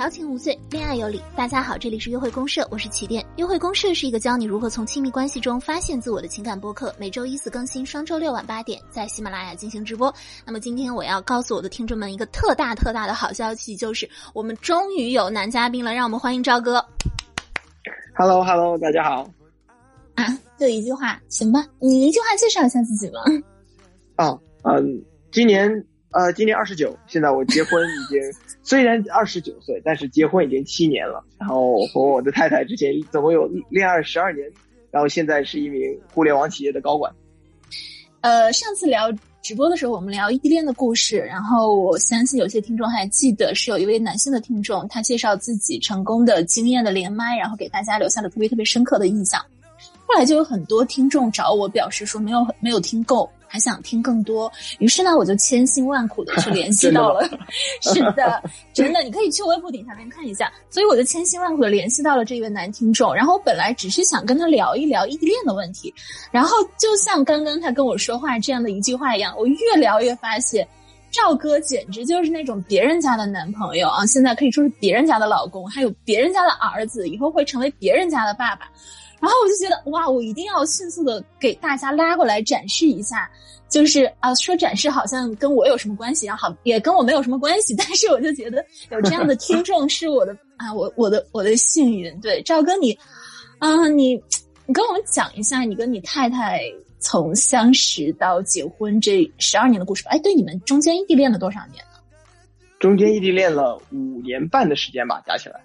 调情无罪，恋爱有理。大家好，这里是约会公社，我是起点。约会公社是一个教你如何从亲密关系中发现自我的情感播客，每周一次更新，双周六晚八点在喜马拉雅进行直播。那么今天我要告诉我的听众们一个特大特大的好消息，就是我们终于有男嘉宾了，让我们欢迎赵哥。Hello Hello，大家好。啊，就一句话，行吧？你一句话介绍一下自己吧。哦，嗯，今年呃，今年二十九，现在我结婚已经。虽然二十九岁，但是结婚已经七年了。然后和我的太太之前总共有恋爱十二年，然后现在是一名互联网企业的高管。呃，上次聊直播的时候，我们聊异地恋的故事，然后我相信有些听众还记得，是有一位男性的听众，他介绍自己成功的经验的连麦，然后给大家留下了特别特别深刻的印象。后来就有很多听众找我表示说没有没有听够。还想听更多，于是呢，我就千辛万苦的去联系到了，是的，真的，你可以去微博顶下面看一下。所以我就千辛万苦的联系到了这位男听众，然后我本来只是想跟他聊一聊异地恋的问题，然后就像刚刚他跟我说话这样的一句话一样，我越聊越发现，赵哥简直就是那种别人家的男朋友啊，现在可以说是别人家的老公，还有别人家的儿子，以后会成为别人家的爸爸。然后我就觉得哇，我一定要迅速的给大家拉过来展示一下，就是啊，说展示好像跟我有什么关系啊，好也跟我没有什么关系，但是我就觉得有这样的听众是我的啊，我我的我的幸运。对，赵哥你，啊你你跟我们讲一下你跟你太太从相识到结婚这十二年的故事吧。哎，对，你们中间异地恋了多少年呢？中间异地恋了五年半的时间吧，加起来。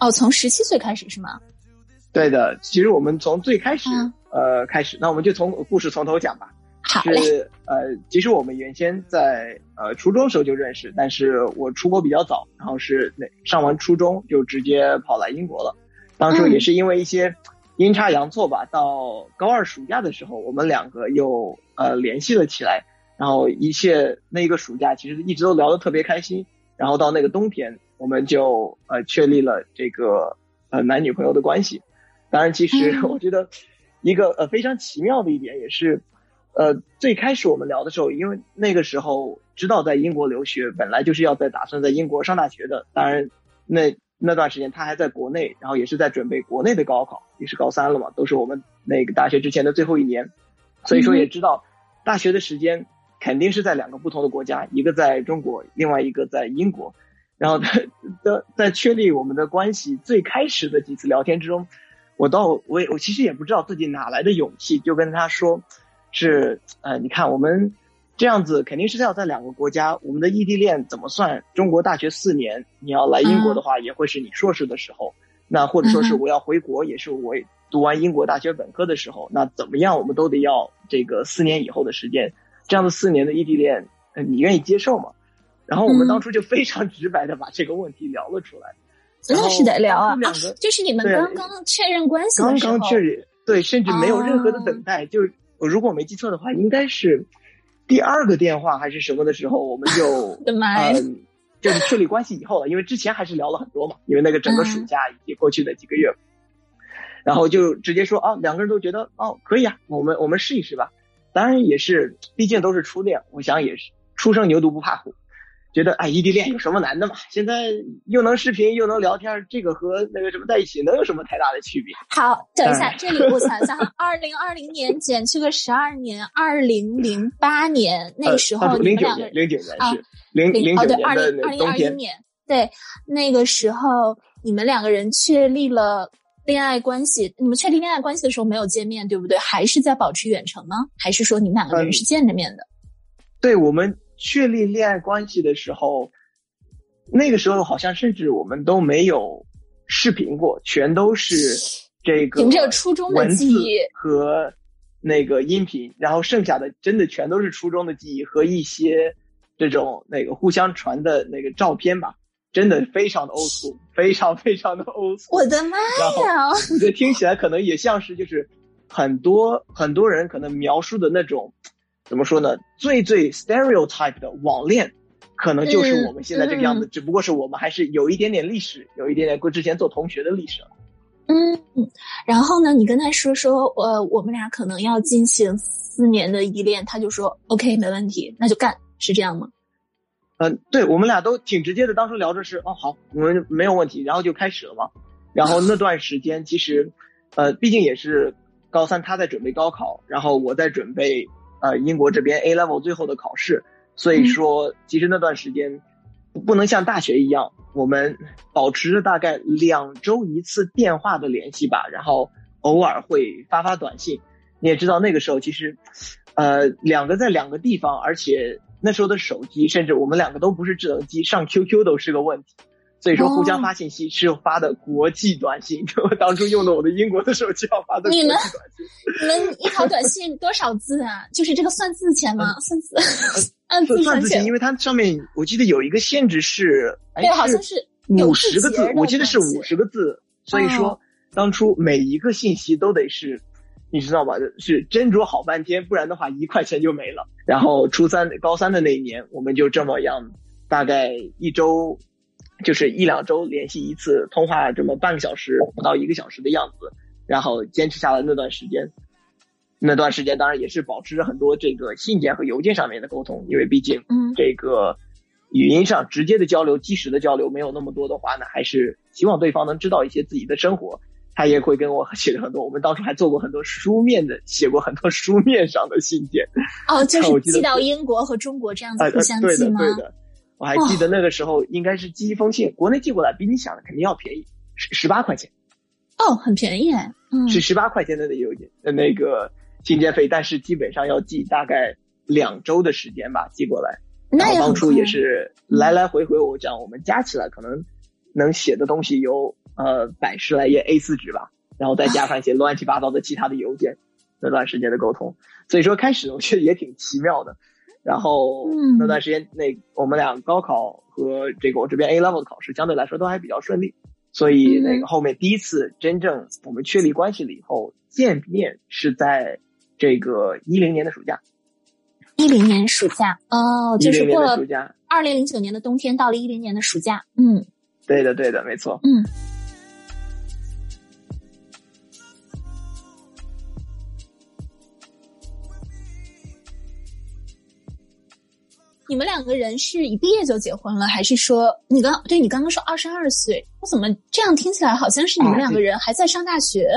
哦，从十七岁开始是吗？对的，其实我们从最开始呃开始，那我们就从故事从头讲吧。好是呃，其实我们原先在呃初中时候就认识，但是我出国比较早，然后是那上完初中就直接跑来英国了。当初也是因为一些阴差阳错吧，到高二暑假的时候，我们两个又呃联系了起来，然后一切那一个暑假其实一直都聊得特别开心。然后到那个冬天，我们就呃确立了这个呃男女朋友的关系。当然，其实 我觉得一个呃非常奇妙的一点也是，呃，最开始我们聊的时候，因为那个时候知道在英国留学，本来就是要在打算在英国上大学的。当然，那那段时间他还在国内，然后也是在准备国内的高考，也是高三了嘛，都是我们那个大学之前的最后一年，所以说也知道大学的时间肯定是在两个不同的国家，一个在中国，另外一个在英国。然后在在在确立我们的关系最开始的几次聊天之中。我到我也我其实也不知道自己哪来的勇气，就跟他说，是呃，你看我们这样子肯定是要在两个国家，我们的异地恋怎么算？中国大学四年，你要来英国的话，也会是你硕士的时候，那或者说是我要回国，也是我读完英国大学本科的时候，那怎么样，我们都得要这个四年以后的时间，这样的四年的异地恋，你愿意接受吗？然后我们当初就非常直白的把这个问题聊了出来。那是得聊啊，就是你们刚刚确认关系的时候，刚刚确认，对，甚至没有任何的等待，就是我如果我没记错的话，应该是第二个电话还是什么的时候，我们就 嗯，就是确立关系以后了，因为之前还是聊了很多嘛，因为那个整个暑假以及过去的几个月，然后就直接说啊，两个人都觉得哦可以啊，我们我们试一试吧，当然也是，毕竟都是初恋，我想也是初生牛犊不怕虎。觉得哎，异地恋有什么难的嘛？现在又能视频又能聊天，这个和那个什么在一起能有什么太大的区别？好，等一下，这里我想想，二零二零年减去个十二年，二零零八年那个时候你们两个零九年是零零九年的二一年，对，那个时候你们两个人确立了恋爱关系。你们确立恋爱关系的时候没有见面，对不对？还是在保持远程吗？还是说你们两个人是见着面的？对我们。确立恋爱关系的时候，那个时候好像甚至我们都没有视频过，全都是 这个凭着初中的记忆和那个音频，然后剩下的真的全都是初中的记忆和一些这种那个互相传的那个照片吧，真的非常的欧俗，非常非常的欧俗。我的妈呀！我觉得听起来可能也像是就是很多很多人可能描述的那种。怎么说呢？最最 stereotype 的网恋，可能就是我们现在这个样子。只不过是我们还是有一点点历史，有一点点过之前做同学的历史。嗯，然后呢，你跟他说说，呃，我们俩可能要进行四年的依恋，他就说 OK，没问题，那就干，是这样吗？嗯，对我们俩都挺直接的，当初聊着是哦好，我们没有问题，然后就开始了嘛。然后那段时间其实，呃，毕竟也是高三，他在准备高考，然后我在准备呃英国这边 A level 最后的考试，所以说其实那段时间不能像大学一样，我们保持着大概两周一次电话的联系吧，然后偶尔会发发短信。你也知道那个时候其实，呃，两个在两个地方，而且。那时候的手机，甚至我们两个都不是智能机，上 QQ 都是个问题，所以说互相发信息是发的国际短信。我当初用的我的英国的手机号发的国际短信。你们一条短信多少字啊？就是这个算字钱吗？算字按字算字钱，因为它上面我记得有一个限制是，对，好像是五十个字，我记得是五十个字。所以说当初每一个信息都得是。你知道吧？是斟酌好半天，不然的话一块钱就没了。然后初三、高三的那一年，我们就这么样，大概一周，就是一两周联系一次，通话这么半个小时不到一个小时的样子。然后坚持下来那段时间，那段时间当然也是保持着很多这个信件和邮件上面的沟通，因为毕竟，嗯，这个语音上直接的交流、即时的交流没有那么多的话呢，还是希望对方能知道一些自己的生活。他也会跟我 写了很多，我们当初还做过很多书面的，写过很多书面上的信件。哦，就是寄到英国和中国这样子互相寄吗？对的，对的。我还记得那个时候应该是寄一封信，国内寄过来比你想的肯定要便宜，十十八块钱。哦，很便宜哎。嗯。是十八块钱的邮件那个信件费，但是基本上要寄大概两周的时间吧，寄过来。那当初也是来来回回，我讲我们加起来可能能写的东西有。呃，百十来页 A 四纸吧，然后再加上一些乱七八糟的其他的邮件，那段时间的沟通，所以说开始我觉得也挺奇妙的。然后那段时间，那我们俩高考和这个我这边 A level 的考试相对来说都还比较顺利，所以那个后面第一次真正我们确立关系了以后见面是在这个一零年的暑假。一零年暑假哦，就是过了暑假，二零零九年的冬天到了一零年的暑假，嗯，对的，对的，没错，嗯。你们两个人是一毕业就结婚了，还是说你刚对你刚刚说二十二岁？我怎么这样听起来好像是你们两个人还在上大学？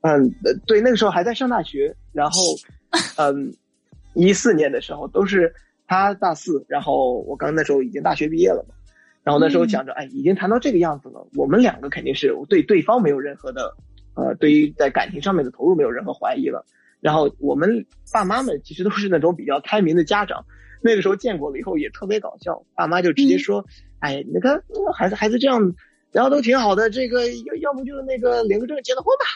嗯，对，那个时候还在上大学，然后，嗯，一四年的时候都是他大四，然后我刚那时候已经大学毕业了嘛，然后那时候想着，哎，已经谈到这个样子了，我们两个肯定是对对方没有任何的，呃，对于在感情上面的投入没有任何怀疑了。然后我们爸妈们其实都是那种比较开明的家长。那个时候见过了以后也特别搞笑，爸妈就直接说：“哎，你看孩子孩子这样，然后都挺好的，这个要要不就那个领个证结了婚吧。”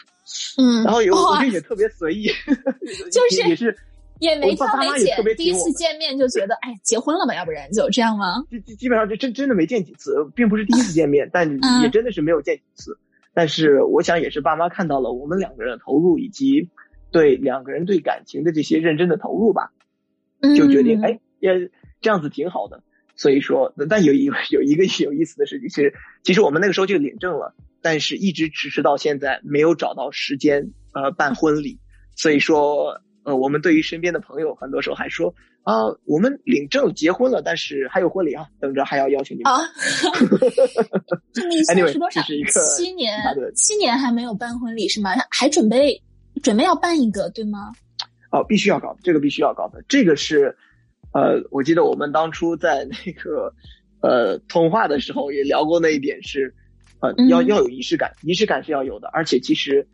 嗯，然后有我这也特别随意，就是也是也没挑没拣，第一次见面就觉得哎结婚了吧，要不然就这样吗？基基本上就真真的没见几次，并不是第一次见面，但也真的是没有见几次。但是我想也是爸妈看到了我们两个人的投入以及对两个人对感情的这些认真的投入吧，就决定哎。也这样子挺好的，所以说，但有一有一个有意思的事情是，其实我们那个时候就领证了，但是一直迟迟到现在没有找到时间呃办婚礼，所以说呃我们对于身边的朋友很多时候还说啊我们领证结婚了，但是还有婚礼啊，等着还要邀请你们。啊，你现在是多少？是一个七年，七年还没有办婚礼是吗？还准备准备要办一个对吗？哦，必须要搞，这个必须要搞的，这个是。呃，我记得我们当初在那个 呃通话的时候也聊过那一点是，呃，要要有仪式感，仪式感是要有的，而且其实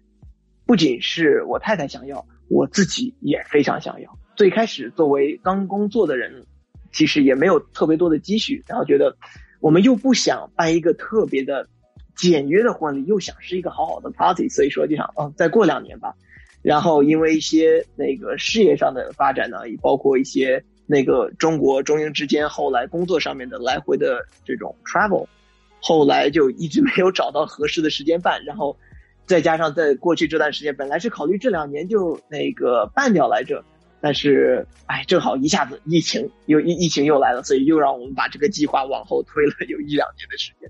不仅是我太太想要，我自己也非常想要。最开始作为刚工作的人，其实也没有特别多的积蓄，然后觉得我们又不想办一个特别的简约的婚礼，又想是一个好好的 party，所以说就想，哦，再过两年吧。然后因为一些那个事业上的发展呢，也包括一些。那个中国中英之间后来工作上面的来回的这种 travel，后来就一直没有找到合适的时间办，然后再加上在过去这段时间，本来是考虑这两年就那个办掉来着，但是哎，正好一下子疫情又疫疫情又来了，所以又让我们把这个计划往后推了有一两年的时间。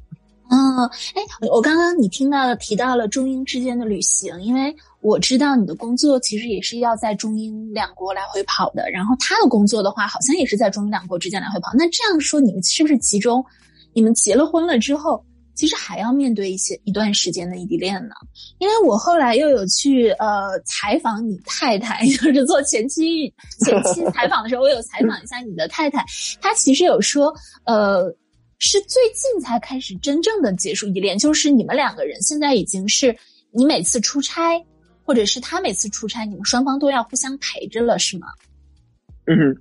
嗯，哎，我刚刚你听到了提到了中英之间的旅行，因为我知道你的工作其实也是要在中英两国来回跑的，然后他的工作的话，好像也是在中英两国之间来回跑。那这样说，你们是不是其中，你们结了婚了之后，其实还要面对一些一段时间的异地恋呢？因为我后来又有去呃采访你太太，就是做前期前期采访的时候，我有采访一下你的太太，她其实有说，呃，是最近才开始真正的结束异地恋，就是你们两个人现在已经是你每次出差。或者是他每次出差，你们双方都要互相陪着了，是吗？嗯，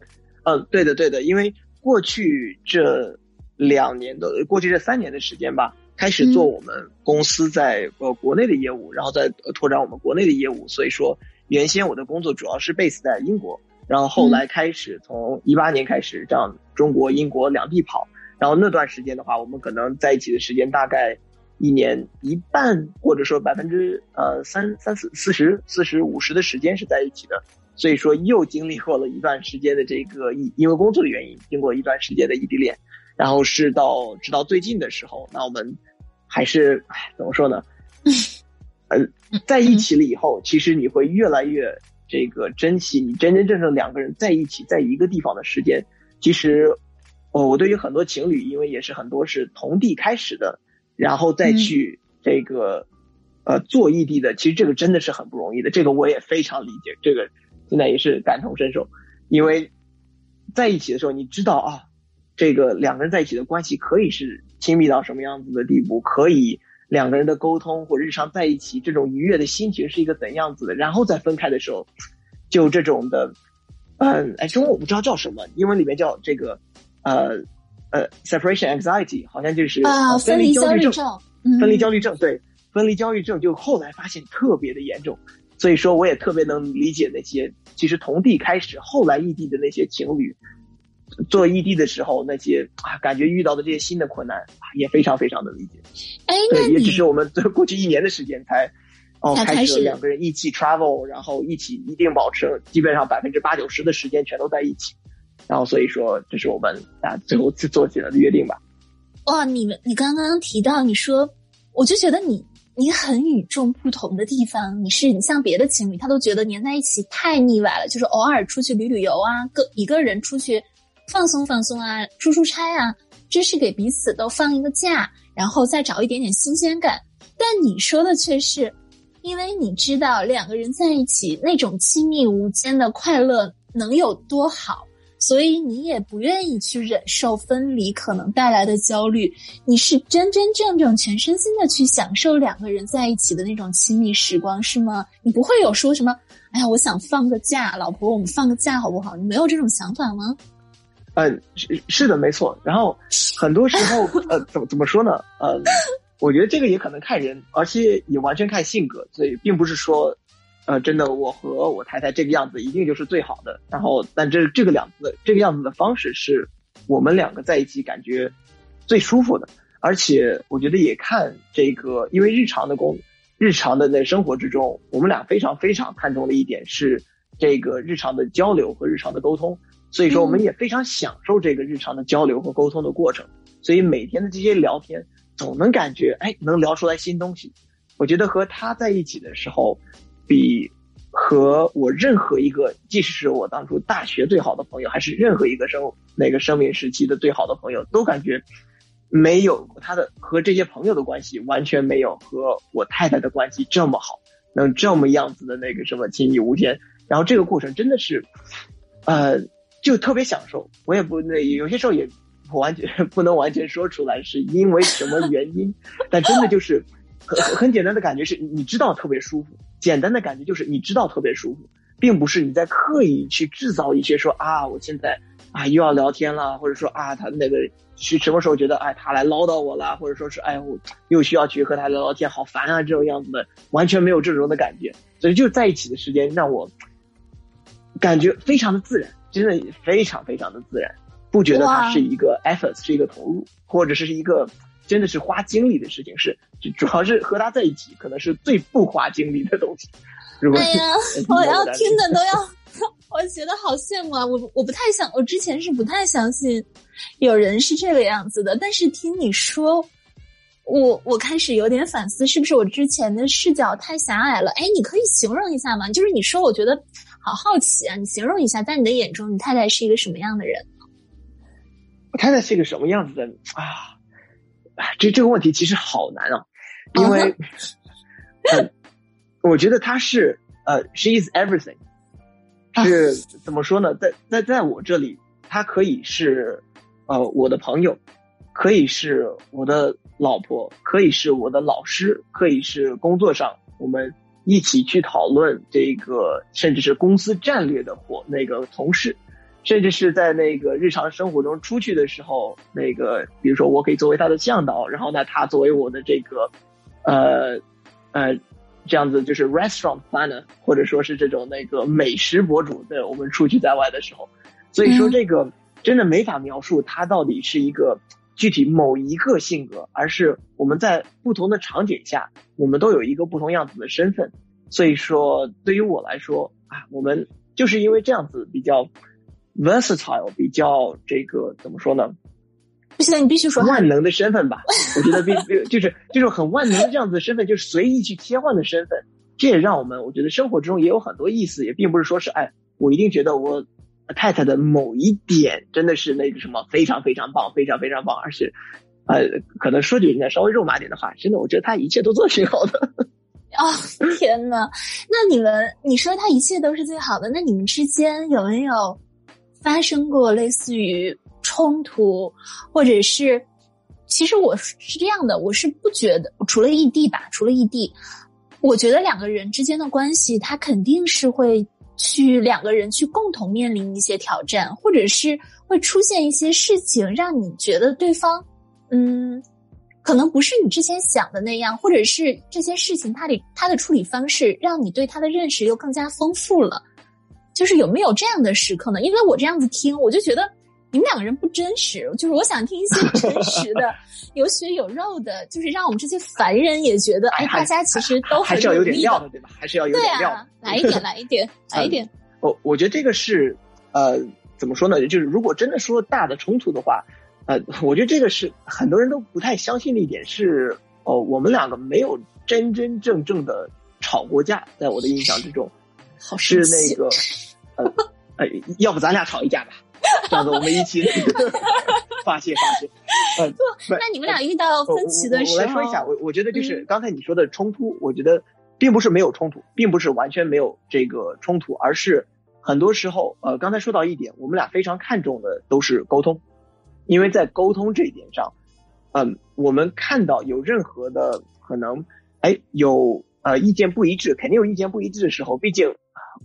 嗯，对的，对的，因为过去这两年的，过去这三年的时间吧，开始做我们公司在呃国内的业务，然后再拓展我们国内的业务，所以说原先我的工作主要是 base 在英国，然后后来开始从一八年开始这样中国、英国两地跑，然后那段时间的话，我们可能在一起的时间大概。一年一半，或者说百分之呃三三四四十四十五十的时间是在一起的，所以说又经历过了一段时间的这个因因为工作的原因，经过一段时间的异地恋，然后是到直到最近的时候，那我们还是唉怎么说呢？呃，在一起了以后，其实你会越来越这个珍惜你真真正正两个人在一起在一个地方的时间。其实，哦，我对于很多情侣，因为也是很多是同地开始的。然后再去这个，呃，做异地的，其实这个真的是很不容易的。这个我也非常理解，这个现在也是感同身受。因为在一起的时候，你知道啊，这个两个人在一起的关系可以是亲密到什么样子的地步，可以两个人的沟通或日常在一起这种愉悦的心情是一个怎样子的。然后再分开的时候，就这种的，嗯，哎，中文我不知道叫什么，英文里面叫这个，呃。呃，separation anxiety 好像就是啊，分离焦虑症，分离焦虑症，对，分离焦虑症就后来发现特别的严重，所以说我也特别能理解那些其实同地开始后来异地的那些情侣，做异地的时候那些啊感觉遇到的这些新的困难，也非常非常的理解。哎，那也只是我们过去一年的时间才哦开始两个人一起 travel，然后一起一定保持基本上百分之八九十的时间全都在一起。然后，所以说，这是我们啊最后去做起来的约定吧。哇，你们，你刚刚提到你说，我就觉得你你很与众不同的地方，你是你像别的情侣，他都觉得黏在一起太腻歪了，就是偶尔出去旅旅游啊，个一个人出去放松放松啊，出出差啊，这是给彼此都放一个假，然后再找一点点新鲜感。但你说的却是，因为你知道两个人在一起那种亲密无间的快乐能有多好。所以你也不愿意去忍受分离可能带来的焦虑，你是真真正正全身心的去享受两个人在一起的那种亲密时光，是吗？你不会有说什么？哎呀，我想放个假，老婆，我们放个假好不好？你没有这种想法吗？嗯，是是的，没错。然后很多时候，呃，怎么怎么说呢？呃，我觉得这个也可能看人，而且也完全看性格，所以并不是说。呃，真的，我和我太太这个样子一定就是最好的。然后，但这这个两个，这个样子的方式是我们两个在一起感觉最舒服的。而且，我觉得也看这个，因为日常的工，日常的那生活之中，我们俩非常非常看重的一点是这个日常的交流和日常的沟通。所以说，我们也非常享受这个日常的交流和沟通的过程。所以每天的这些聊天，总能感觉哎，能聊出来新东西。我觉得和他在一起的时候。比和我任何一个，即使是我当初大学最好的朋友，还是任何一个生那个生命时期的最好的朋友，都感觉没有他的和这些朋友的关系完全没有和我太太的关系这么好，能这么样子的那个什么亲密无间。然后这个过程真的是，呃，就特别享受。我也不那有些时候也不完全 不能完全说出来是因为什么原因，但真的就是。很很简单的感觉是，你知道特别舒服。简单的感觉就是你知道特别舒服，并不是你在刻意去制造一些说啊，我现在啊又要聊天了，或者说啊他那个是什么时候觉得哎他来唠叨我了，或者说是哎我又需要去和他聊聊天，好烦啊这种样子的，完全没有这种的感觉。所以就在一起的时间让我感觉非常的自然，真的非常非常的自然，不觉得它是一个 effort，是一个投入，或者是一个。真的是花精力的事情，是主要是和他在一起，可能是最不花精力的东西。哎呀，我要听的都要，我觉得好羡慕啊！我我不太想，我之前是不太相信有人是这个样子的，但是听你说，我我开始有点反思，是不是我之前的视角太狭隘了？哎，你可以形容一下吗？就是你说，我觉得好好奇啊，你形容一下，在你的眼中，你太太是一个什么样的人？我太太是一个什么样子的啊？这这个问题其实好难啊，因为，嗯，我觉得他是呃，she is everything，是怎么说呢？在在在我这里，她可以是呃我的朋友，可以是我的老婆，可以是我的老师，可以是工作上我们一起去讨论这个，甚至是公司战略的伙那个同事。甚至是在那个日常生活中出去的时候，那个比如说我可以作为他的向导，然后呢他作为我的这个，呃，呃，这样子就是 restaurant planner，或者说是这种那个美食博主，对我们出去在外的时候，所以说这个真的没法描述他到底是一个具体某一个性格，而是我们在不同的场景下，我们都有一个不同样子的身份。所以说对于我来说啊，我们就是因为这样子比较。Versatile 比较这个怎么说呢？不行，你必须说万能的身份吧。我觉得必必就是这种很万能的这样子的身份，就是随意去切换的身份。这也让我们我觉得生活之中也有很多意思，也并不是说是哎，我一定觉得我太太的某一点真的是那个什么非常非常棒，非常非常棒，而是呃，可能说句人家稍微肉麻点的话，真的我觉得他一切都做的挺好的。哦，天呐，那你们你说他一切都是最好的，那你们之间有没有？发生过类似于冲突，或者是，其实我是这样的，我是不觉得，除了异地吧，除了异地，我觉得两个人之间的关系，他肯定是会去两个人去共同面临一些挑战，或者是会出现一些事情，让你觉得对方，嗯，可能不是你之前想的那样，或者是这些事情他的他的处理方式，让你对他的认识又更加丰富了。就是有没有这样的时刻呢？因为我这样子听，我就觉得你们两个人不真实。就是我想听一些真实的、有血有肉的，就是让我们这些凡人也觉得，哎，大家其实都还是要有点料的，对吧？还是要有点料。来一点，来一点，来一点。我我觉得这个是呃，怎么说呢？就是如果真的说大的冲突的话，呃，我觉得这个是很多人都不太相信的一点是，哦，我们两个没有真真正正的吵过架，在我的印象之中，是那个。呃，要不咱俩吵一架吧，这样子我们一起发 泄发泄。嗯，不，那你们俩遇到分歧的时候，我来说一下，我我觉得就是刚才你说的冲突，我觉得并不是没有冲突，并不是完全没有这个冲突，而是很多时候，呃，刚才说到一点，我们俩非常看重的都是沟通，因为在沟通这一点上，嗯，我们看到有任何的可能，哎，有呃意见不一致，肯定有意见不一致的时候，毕竟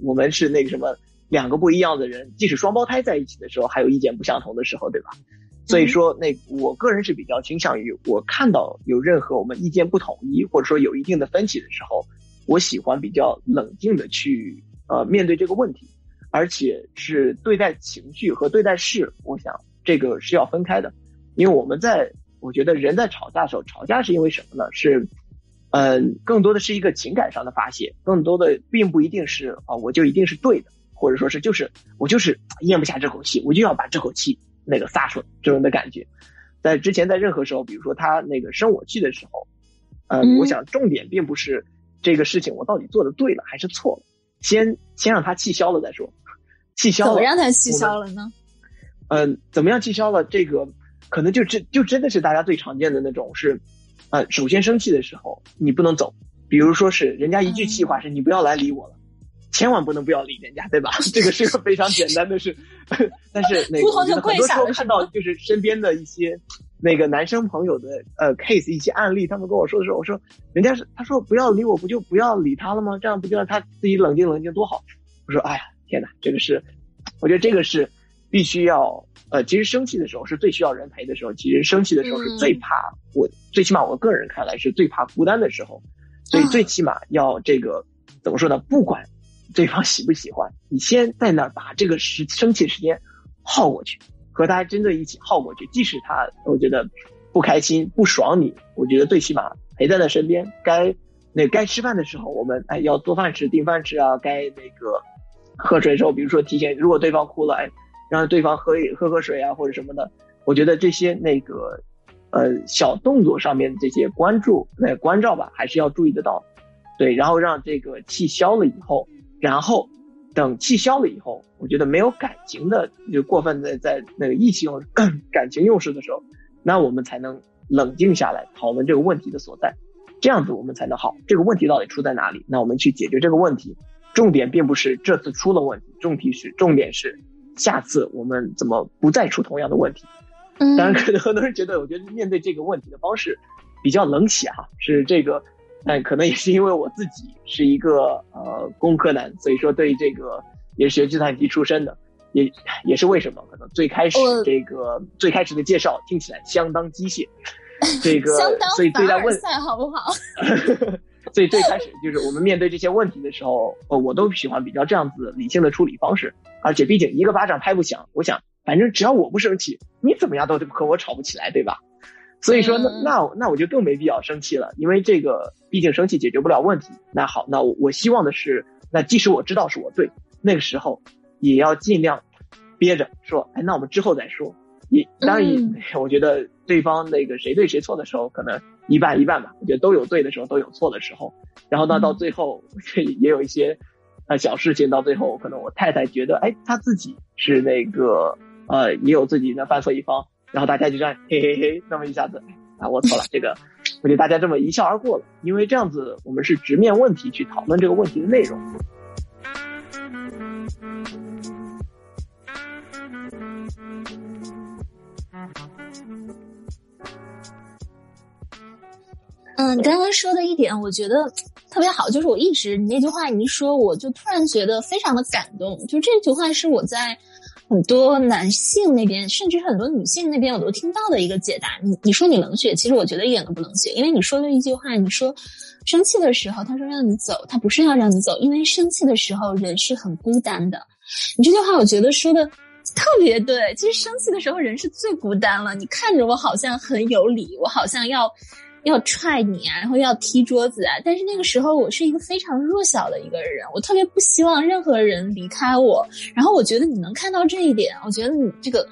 我们是那个什么。两个不一样的人，即使双胞胎在一起的时候，还有意见不相同的时候，对吧？所以说，那我个人是比较倾向于，我看到有任何我们意见不统一，或者说有一定的分歧的时候，我喜欢比较冷静的去呃面对这个问题，而且是对待情绪和对待事，我想这个是要分开的，因为我们在我觉得人在吵架的时候，吵架是因为什么呢？是嗯，更多的是一个情感上的发泄，更多的并不一定是啊，我就一定是对的。或者说是就是我就是咽不下这口气，我就要把这口气那个撒出来，这种的感觉。在之前在任何时候，比如说他那个生我气的时候，呃，我想重点并不是这个事情我到底做的对了还是错了，先先让他气消了再说。气消了，怎么让他气消了呢？嗯，怎么样气消了？这个可能就真就真的是大家最常见的那种是，呃，首先生气的时候你不能走，比如说是人家一句气话是你不要来理我了。千万不能不要理人家，对吧？这个是个非常简单的事，但是那个很多时候看到就是身边的一些那个男生朋友的呃 case 一些案例，他们跟我说的时候，我说人家是他说不要理我，不就不要理他了吗？这样不就让他自己冷静冷静多好？我说哎呀天哪，这个是我觉得这个是必须要呃，其实生气的时候是最需要人陪的时候，其实生气的时候是最怕我最起码我个人看来是最怕孤单的时候，所以最起码要这个怎么说呢？不管。对方喜不喜欢你，先在那儿把这个时生气时间耗过去，和他真的一起耗过去。即使他我觉得不开心、不爽你，我觉得最起码陪在他身边。该那该吃饭的时候，我们哎要做饭吃、订饭吃啊。该那个喝水的时候，比如说提前，如果对方哭了，哎，让对方喝一喝喝水啊，或者什么的。我觉得这些那个呃小动作上面的这些关注那关照吧，还是要注意得到。对，然后让这个气消了以后，然后等气消了以后，我觉得没有感情的就过分的在那个意气用感情用事的时候，那我们才能冷静下来讨论这个问题的所在，这样子我们才能好。这个问题到底出在哪里？那我们去解决这个问题。重点并不是这次出了问题，重题是重点是下次我们怎么不再出同样的问题。当然，可能很多人觉得，我觉得面对这个问题的方式比较冷血哈，是这个，但可能也是因为我自己是一个呃工科男，所以说对这个也是学计算机出身的，也也是为什么可能最开始这个最开始的介绍听起来相当机械，这个 所以对待问赛好不好？所以最开始就是我们面对这些问题的时候，呃，我都喜欢比较这样子理性的处理方式，而且毕竟一个巴掌拍不响，我想反正只要我不生气，你怎么样都和我吵不起来，对吧？所以说那那那我就更没必要生气了，因为这个毕竟生气解决不了问题。那好，那我我希望的是，那即使我知道是我对，那个时候也要尽量憋着说，哎，那我们之后再说。也当然，我觉得对方那个谁对谁错的时候，可能。一半一半吧，我觉得都有对的时候，都有错的时候。然后呢，到最后 也有一些呃小事情，到最后可能我太太觉得，哎，她自己是那个呃也有自己的犯错一方，然后大家就这样嘿嘿嘿，那么一下子啊我错了，这个我觉得大家这么一笑而过了，因为这样子我们是直面问题去讨论这个问题的内容。嗯，你刚刚说的一点，我觉得特别好，就是我一直你那句话你一说，我就突然觉得非常的感动。就这句话是我在很多男性那边，甚至很多女性那边，我都听到的一个解答。你你说你冷血，其实我觉得一点都不冷血，因为你说了一句话，你说生气的时候，他说让你走，他不是要让你走，因为生气的时候人是很孤单的。你这句话我觉得说的特别对，其实生气的时候人是最孤单了。你看着我好像很有理，我好像要。要踹你啊，然后要踢桌子啊！但是那个时候我是一个非常弱小的一个人，我特别不希望任何人离开我。然后我觉得你能看到这一点，我觉得你这个，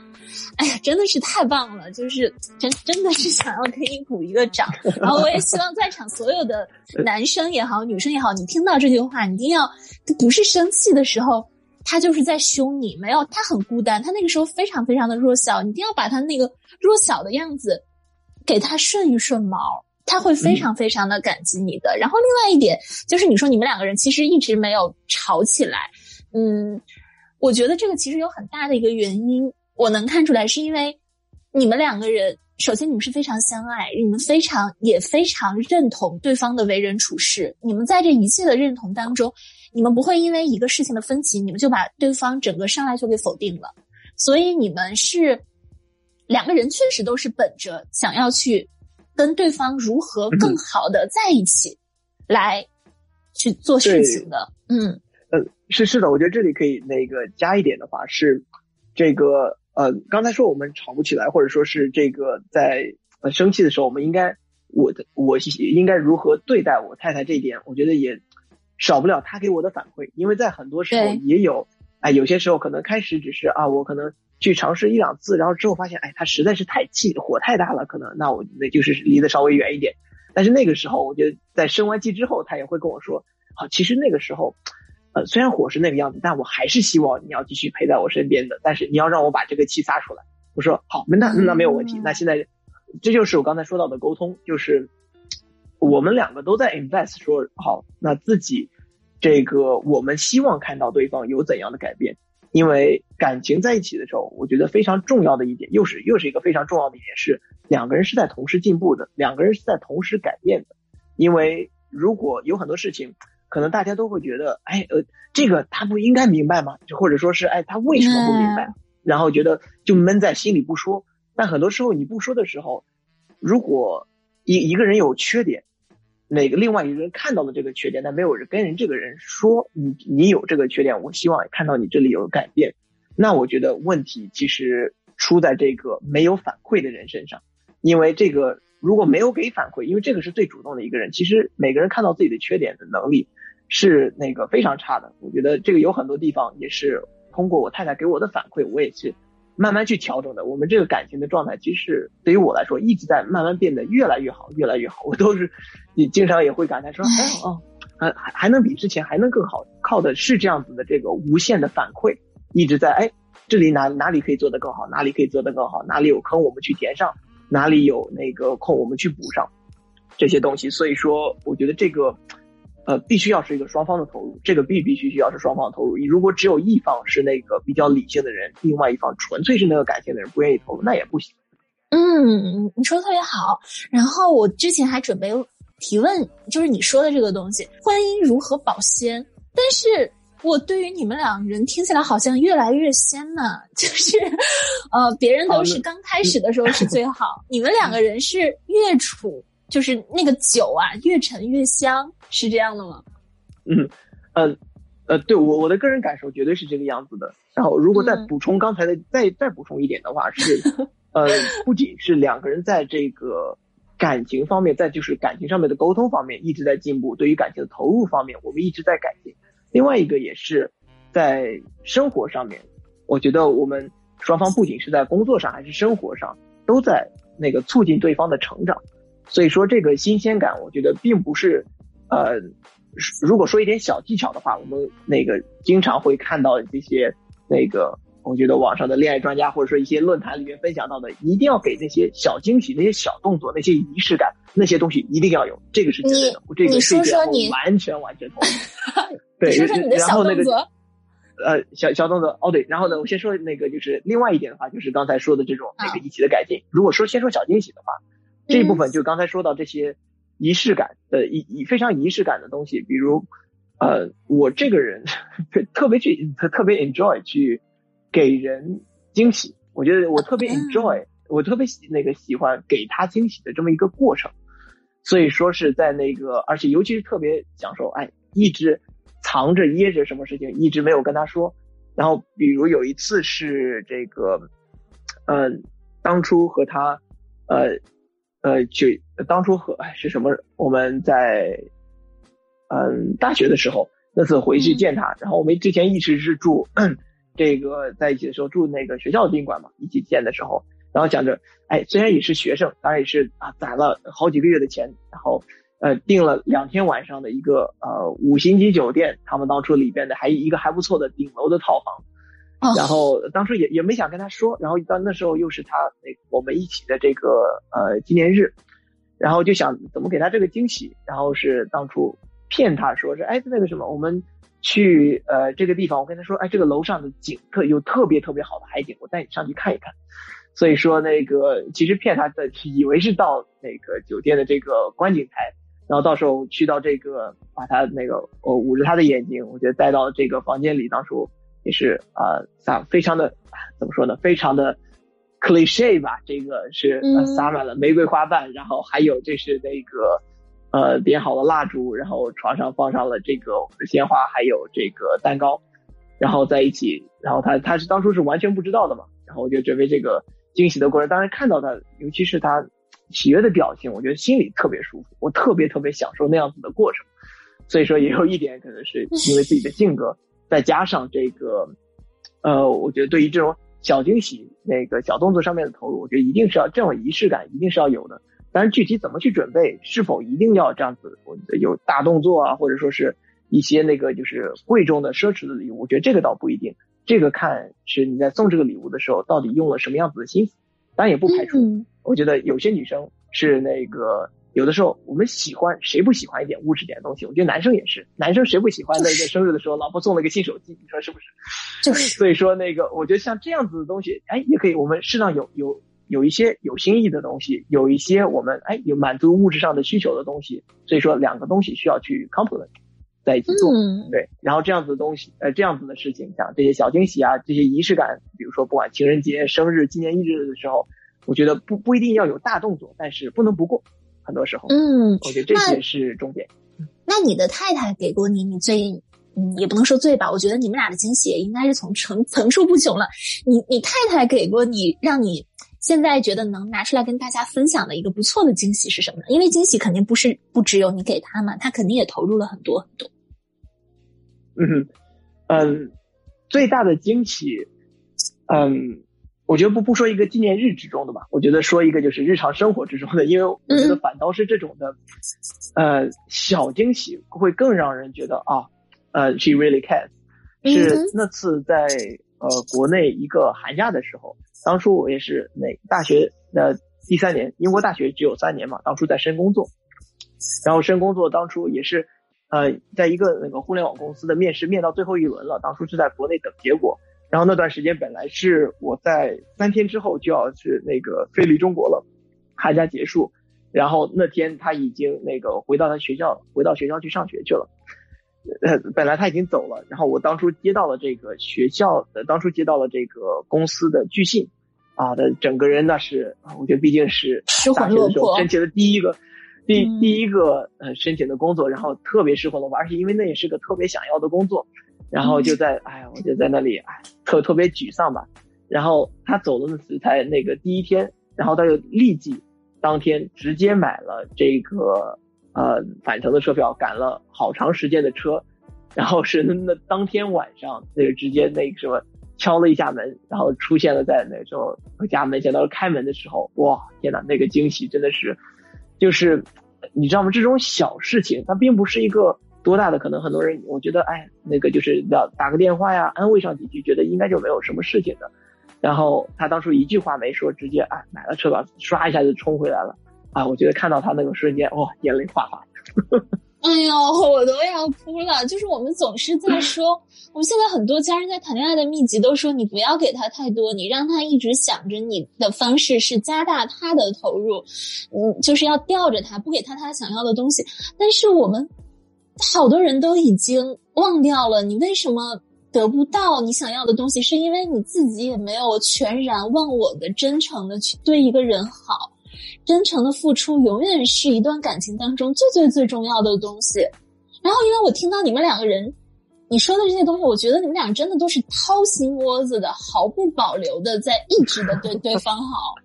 哎呀，真的是太棒了！就是真真的是想要给你鼓一个掌。然后我也希望在场所有的男生也好，女生也好，你听到这句话，你一定要不是生气的时候，他就是在凶你，没有，他很孤单，他那个时候非常非常的弱小，你一定要把他那个弱小的样子。给他顺一顺毛，他会非常非常的感激你的。然后另外一点就是，你说你们两个人其实一直没有吵起来，嗯，我觉得这个其实有很大的一个原因，我能看出来是因为你们两个人，首先你们是非常相爱，你们非常也非常认同对方的为人处事，你们在这一切的认同当中，你们不会因为一个事情的分歧，你们就把对方整个上来就给否定了，所以你们是。两个人确实都是本着想要去跟对方如何更好的在一起来去做事情的，嗯，呃，是是的，我觉得这里可以那个加一点的话是这个呃，刚才说我们吵不起来，或者说是这个在呃生气的时候，我们应该我的我应该如何对待我太太这一点，我觉得也少不了她给我的反馈，因为在很多时候也有哎，有些时候可能开始只是啊，我可能。去尝试一两次，然后之后发现，哎，它实在是太气，火太大了，可能那我那就是离得稍微远一点。但是那个时候，我觉得在生完气之后，他也会跟我说，好，其实那个时候，呃，虽然火是那个样子，但我还是希望你要继续陪在我身边的。但是你要让我把这个气撒出来，我说好，那那没有问题。那现在，这就是我刚才说到的沟通，就是我们两个都在 invest，说好，那自己这个我们希望看到对方有怎样的改变。因为感情在一起的时候，我觉得非常重要的一点，又是又是一个非常重要的一点，是两个人是在同时进步的，两个人是在同时改变的。因为如果有很多事情，可能大家都会觉得，哎，呃，这个他不应该明白吗？就或者说是，哎，他为什么不明白？然后觉得就闷在心里不说。但很多时候你不说的时候，如果一一个人有缺点。哪个另外一个人看到了这个缺点，但没有人跟人这个人说你你有这个缺点，我希望看到你这里有改变。那我觉得问题其实出在这个没有反馈的人身上，因为这个如果没有给反馈，因为这个是最主动的一个人，其实每个人看到自己的缺点的能力是那个非常差的。我觉得这个有很多地方也是通过我太太给我的反馈，我也是慢慢去调整的。我们这个感情的状态，其实对于我来说，一直在慢慢变得越来越好，越来越好。我都是，也经常也会感叹说，哎哦，还还还能比之前还能更好，靠的是这样子的这个无限的反馈，一直在哎，这里哪哪里可以做得更好，哪里可以做得更好，哪里有坑我们去填上，哪里有那个空我们去补上这些东西。所以说，我觉得这个。呃，必须要是一个双方的投入，这个必必须需要是双方的投入。你如果只有一方是那个比较理性的人，另外一方纯粹是那个感性的人，不愿意投入，那也不行。嗯，你说的特别好。然后我之前还准备提问，就是你说的这个东西，婚姻如何保鲜？但是我对于你们两人听起来好像越来越鲜呢，就是呃，别人都是刚开始的时候是最好，你们两个人是越处。就是那个酒啊，越陈越香，是这样的吗？嗯，呃，呃，对我我的个人感受绝对是这个样子的。然后，如果再补充刚才的，再再补充一点的话，是，呃，不仅是两个人在这个感情方面，在就是感情上面的沟通方面一直在进步，对于感情的投入方面，我们一直在改进。另外一个也是在生活上面，我觉得我们双方不仅是在工作上，还是生活上，都在那个促进对方的成长。所以说这个新鲜感，我觉得并不是，呃，如果说一点小技巧的话，我们那个经常会看到这些那个，我觉得网上的恋爱专家或者说一些论坛里面分享到的，一定要给那些小惊喜、那些小动作、那些仪式感，那些东西一定要有，这个是绝对的。这个是完全完全同意。对，说说你的小动作。呃，小小动作哦，对，然后呢，我先说那个就是另外一点的话，就是刚才说的这种那个一起的改进。如果说先说小惊喜的话。这一部分就刚才说到这些仪式感的仪仪非常仪式感的东西，比如，呃，我这个人 特别去特别 enjoy 去给人惊喜，我觉得我特别 enjoy，我特别喜那个喜欢给他惊喜的这么一个过程，所以说是在那个，而且尤其是特别享受，哎，一直藏着掖着什么事情，一直没有跟他说，然后比如有一次是这个，嗯，当初和他，呃。呃，就当初和是什么？我们在嗯大学的时候那次回去见他，然后我们之前一直是住 这个在一起的时候住那个学校的宾馆嘛，一起见的时候，然后讲着，哎，虽然也是学生，当然也是啊攒了好几个月的钱，然后呃订了两天晚上的一个呃五星级酒店，他们当初里边的还一个还不错的顶楼的套房。然后当时也也没想跟他说，然后到那时候又是他那我们一起的这个呃纪念日，然后就想怎么给他这个惊喜，然后是当初骗他说是哎那个什么我们去呃这个地方，我跟他说哎这个楼上的景特有特别特别好的海景，我带你上去看一看。所以说那个其实骗他的以为是到那个酒店的这个观景台，然后到时候去到这个把他那个我捂着他的眼睛，我觉得带到这个房间里，当初。也是啊，撒非常的怎么说呢？非常的 cliche 吧。这个是撒满了玫瑰花瓣，然后还有这是那个呃点好了蜡烛，然后床上放上了这个我们的鲜花，还有这个蛋糕，然后在一起。然后他他是当初是完全不知道的嘛。然后我就准备这个惊喜的过程，当然看到他，尤其是他喜悦的表情，我觉得心里特别舒服，我特别特别享受那样子的过程。所以说也有一点可能是因为自己的性格。再加上这个，呃，我觉得对于这种小惊喜、那个小动作上面的投入，我觉得一定是要这种仪式感，一定是要有的。但是具体怎么去准备，是否一定要这样子，我觉得有大动作啊，或者说是一些那个就是贵重的奢侈的礼物，我觉得这个倒不一定。这个看是你在送这个礼物的时候，到底用了什么样子的心思。当然也不排除，我觉得有些女生是那个。有的时候我们喜欢谁不喜欢一点物质点的东西？我觉得男生也是，男生谁不喜欢那个生日的时候，老婆送了个新手机？你说是不是？就是。所以说那个，我觉得像这样子的东西，哎，也可以。我们适当有有有一些有心意的东西，有一些我们哎有满足物质上的需求的东西。所以说两个东西需要去 complement 在一起做，对。然后这样子的东西，呃，这样子的事情，像这些小惊喜啊，这些仪式感，比如说不管情人节、生日、纪念日的时候，我觉得不不一定要有大动作，但是不能不过。很多时候，嗯，我觉得这些是重点。那你的太太给过你，你最，嗯，也不能说最吧，我觉得你们俩的惊喜也应该是从层层出不穷了。你你太太给过你，让你现在觉得能拿出来跟大家分享的一个不错的惊喜是什么呢？因为惊喜肯定不是不只有你给他嘛，他肯定也投入了很多很多。嗯嗯，最大的惊喜，嗯，我觉得不不说一个纪念日之中的吧，我觉得说一个就是日常生活之中的，因为我觉得反倒是这种的，呃，小惊喜会更让人觉得啊，呃，she really cares。是那次在呃国内一个寒假的时候，当初我也是那大学的第三年，英国大学只有三年嘛，当初在深工作，然后深工作当初也是呃在一个那个互联网公司的面试面到最后一轮了，当初是在国内等结果。然后那段时间本来是我在三天之后就要去那个飞离中国了，寒假结束，然后那天他已经那个回到他学校，回到学校去上学去了。呃，本来他已经走了，然后我当初接到了这个学校的，当初接到了这个公司的拒信，啊的整个人那是，我觉得毕竟是大学的时候申请的第一个，第第一个呃申请的工作，然后特别失魂落魄，而且因为那也是个特别想要的工作。然后就在，哎，我就在那里，哎，特特别沮丧吧。然后他走的那次才那个第一天，然后他就立即当天直接买了这个呃返程的车票，赶了好长时间的车，然后是那当天晚上那个直接那个什么敲了一下门，然后出现了在那时候家门前，到时开门的时候，哇，天呐，那个惊喜真的是，就是你知道吗？这种小事情，它并不是一个。多大的可能？很多人，我觉得，哎，那个就是要打个电话呀，安慰上几句，觉得应该就没有什么事情的。然后他当初一句话没说，直接哎买了车票，唰一下就冲回来了。啊，我觉得看到他那个瞬间，哇，眼泪哗哗。哎呦，我都要哭了。就是我们总是在说，我们现在很多家人在谈恋爱的秘籍都说，你不要给他太多，你让他一直想着你的方式是加大他的投入，嗯，就是要吊着他，不给他他想要的东西。但是我们。好多人都已经忘掉了，你为什么得不到你想要的东西？是因为你自己也没有全然忘我的、真诚的去对一个人好，真诚的付出永远是一段感情当中最最最重要的东西。然后，因为我听到你们两个人你说的这些东西，我觉得你们俩真的都是掏心窝子的，毫不保留的在一直的对对方好。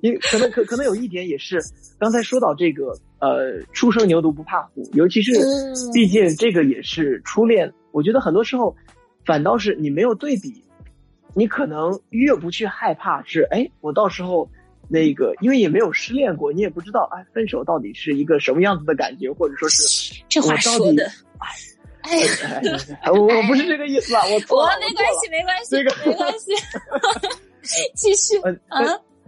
因可能可可能有一点也是，刚才说到这个。呃，初生牛犊不怕虎，尤其是，毕竟这个也是初恋。我觉得很多时候，反倒是你没有对比，你可能越不去害怕。是，哎，我到时候那个，因为也没有失恋过，你也不知道，哎，分手到底是一个什么样子的感觉，或者说是这话说的，哎，我我不是这个意思啊，我错了，没关系，没关系，这个没关系，继续。嗯，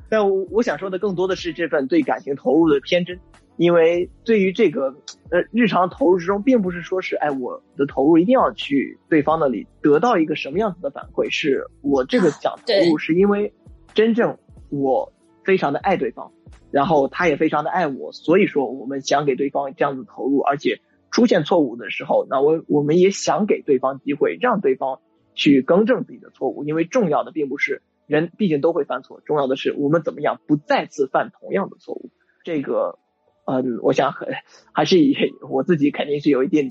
但我我想说的更多的是这份对感情投入的天真。因为对于这个，呃，日常投入之中，并不是说是，哎，我的投入一定要去对方那里得到一个什么样子的反馈，是我这个想投入，是因为真正我非常的爱对方，然后他也非常的爱我，所以说我们想给对方这样子投入，而且出现错误的时候，那我我们也想给对方机会，让对方去更正自己的错误，因为重要的并不是人，毕竟都会犯错，重要的是我们怎么样不再次犯同样的错误，这个。嗯，我想很还是以我自己肯定是有一定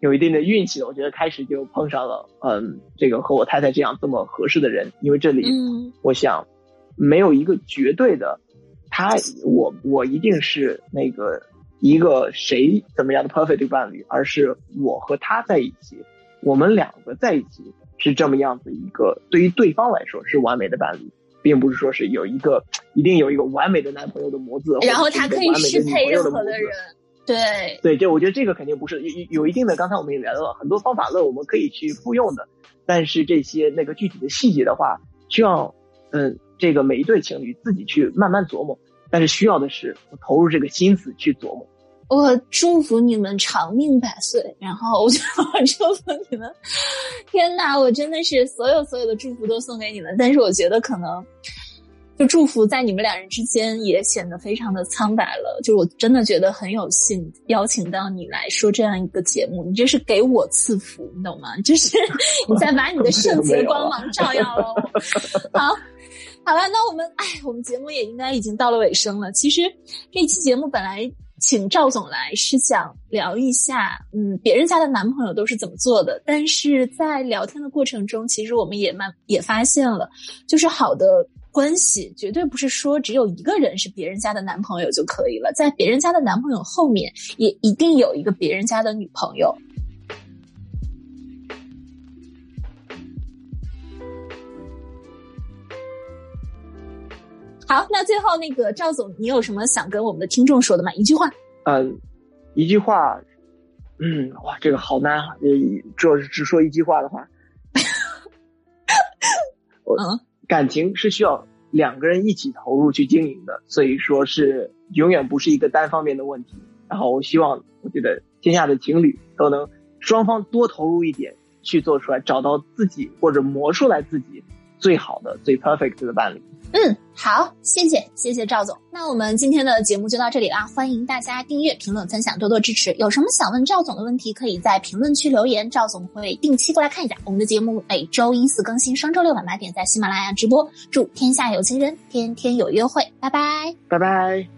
有一定的运气的。我觉得开始就碰上了，嗯，这个和我太太这样这么合适的人。因为这里，我想没有一个绝对的，他我我一定是那个一个谁怎么样的 perfect 伴侣，而是我和他在一起，我们两个在一起是这么样子一个，对于对方来说是完美的伴侣。并不是说是有一个一定有一个完美的男朋友的模子，然后他可以适配任何的人。对对，这我觉得这个肯定不是有有一定的。刚才我们也聊了很多方法论，我们可以去复用的。但是这些那个具体的细节的话，需要嗯，这个每一对情侣自己去慢慢琢磨。但是需要的是投入这个心思去琢磨。我祝福你们长命百岁，然后我就 祝福你们。天哪，我真的是所有所有的祝福都送给你们。但是我觉得可能，就祝福在你们两人之间也显得非常的苍白了。就我真的觉得很有幸邀请到你来说这样一个节目，你这是给我赐福，你懂吗？就是 你在把你的圣 洁光芒照耀了我。好，好了，那我们哎，我们节目也应该已经到了尾声了。其实这一期节目本来。请赵总来是想聊一下，嗯，别人家的男朋友都是怎么做的。但是在聊天的过程中，其实我们也慢也发现了，就是好的关系绝对不是说只有一个人是别人家的男朋友就可以了，在别人家的男朋友后面也一定有一个别人家的女朋友。好，那最后那个赵总，你有什么想跟我们的听众说的吗？一句话。嗯，一句话。嗯，哇，这个好难啊！主要是只说一句话的话，我感情是需要两个人一起投入去经营的，所以说是永远不是一个单方面的问题。然后我希望，我觉得天下的情侣都能双方多投入一点，去做出来，找到自己或者磨出来自己最好的、最 perfect 的伴侣。嗯，好，谢谢，谢谢赵总。那我们今天的节目就到这里啦，欢迎大家订阅、评论、分享，多多支持。有什么想问赵总的问题，可以在评论区留言，赵总会定期过来看一下。我们的节目每周一四更新，双周六晚八点在喜马拉雅直播。祝天下有情人天天有约会，拜拜，拜拜。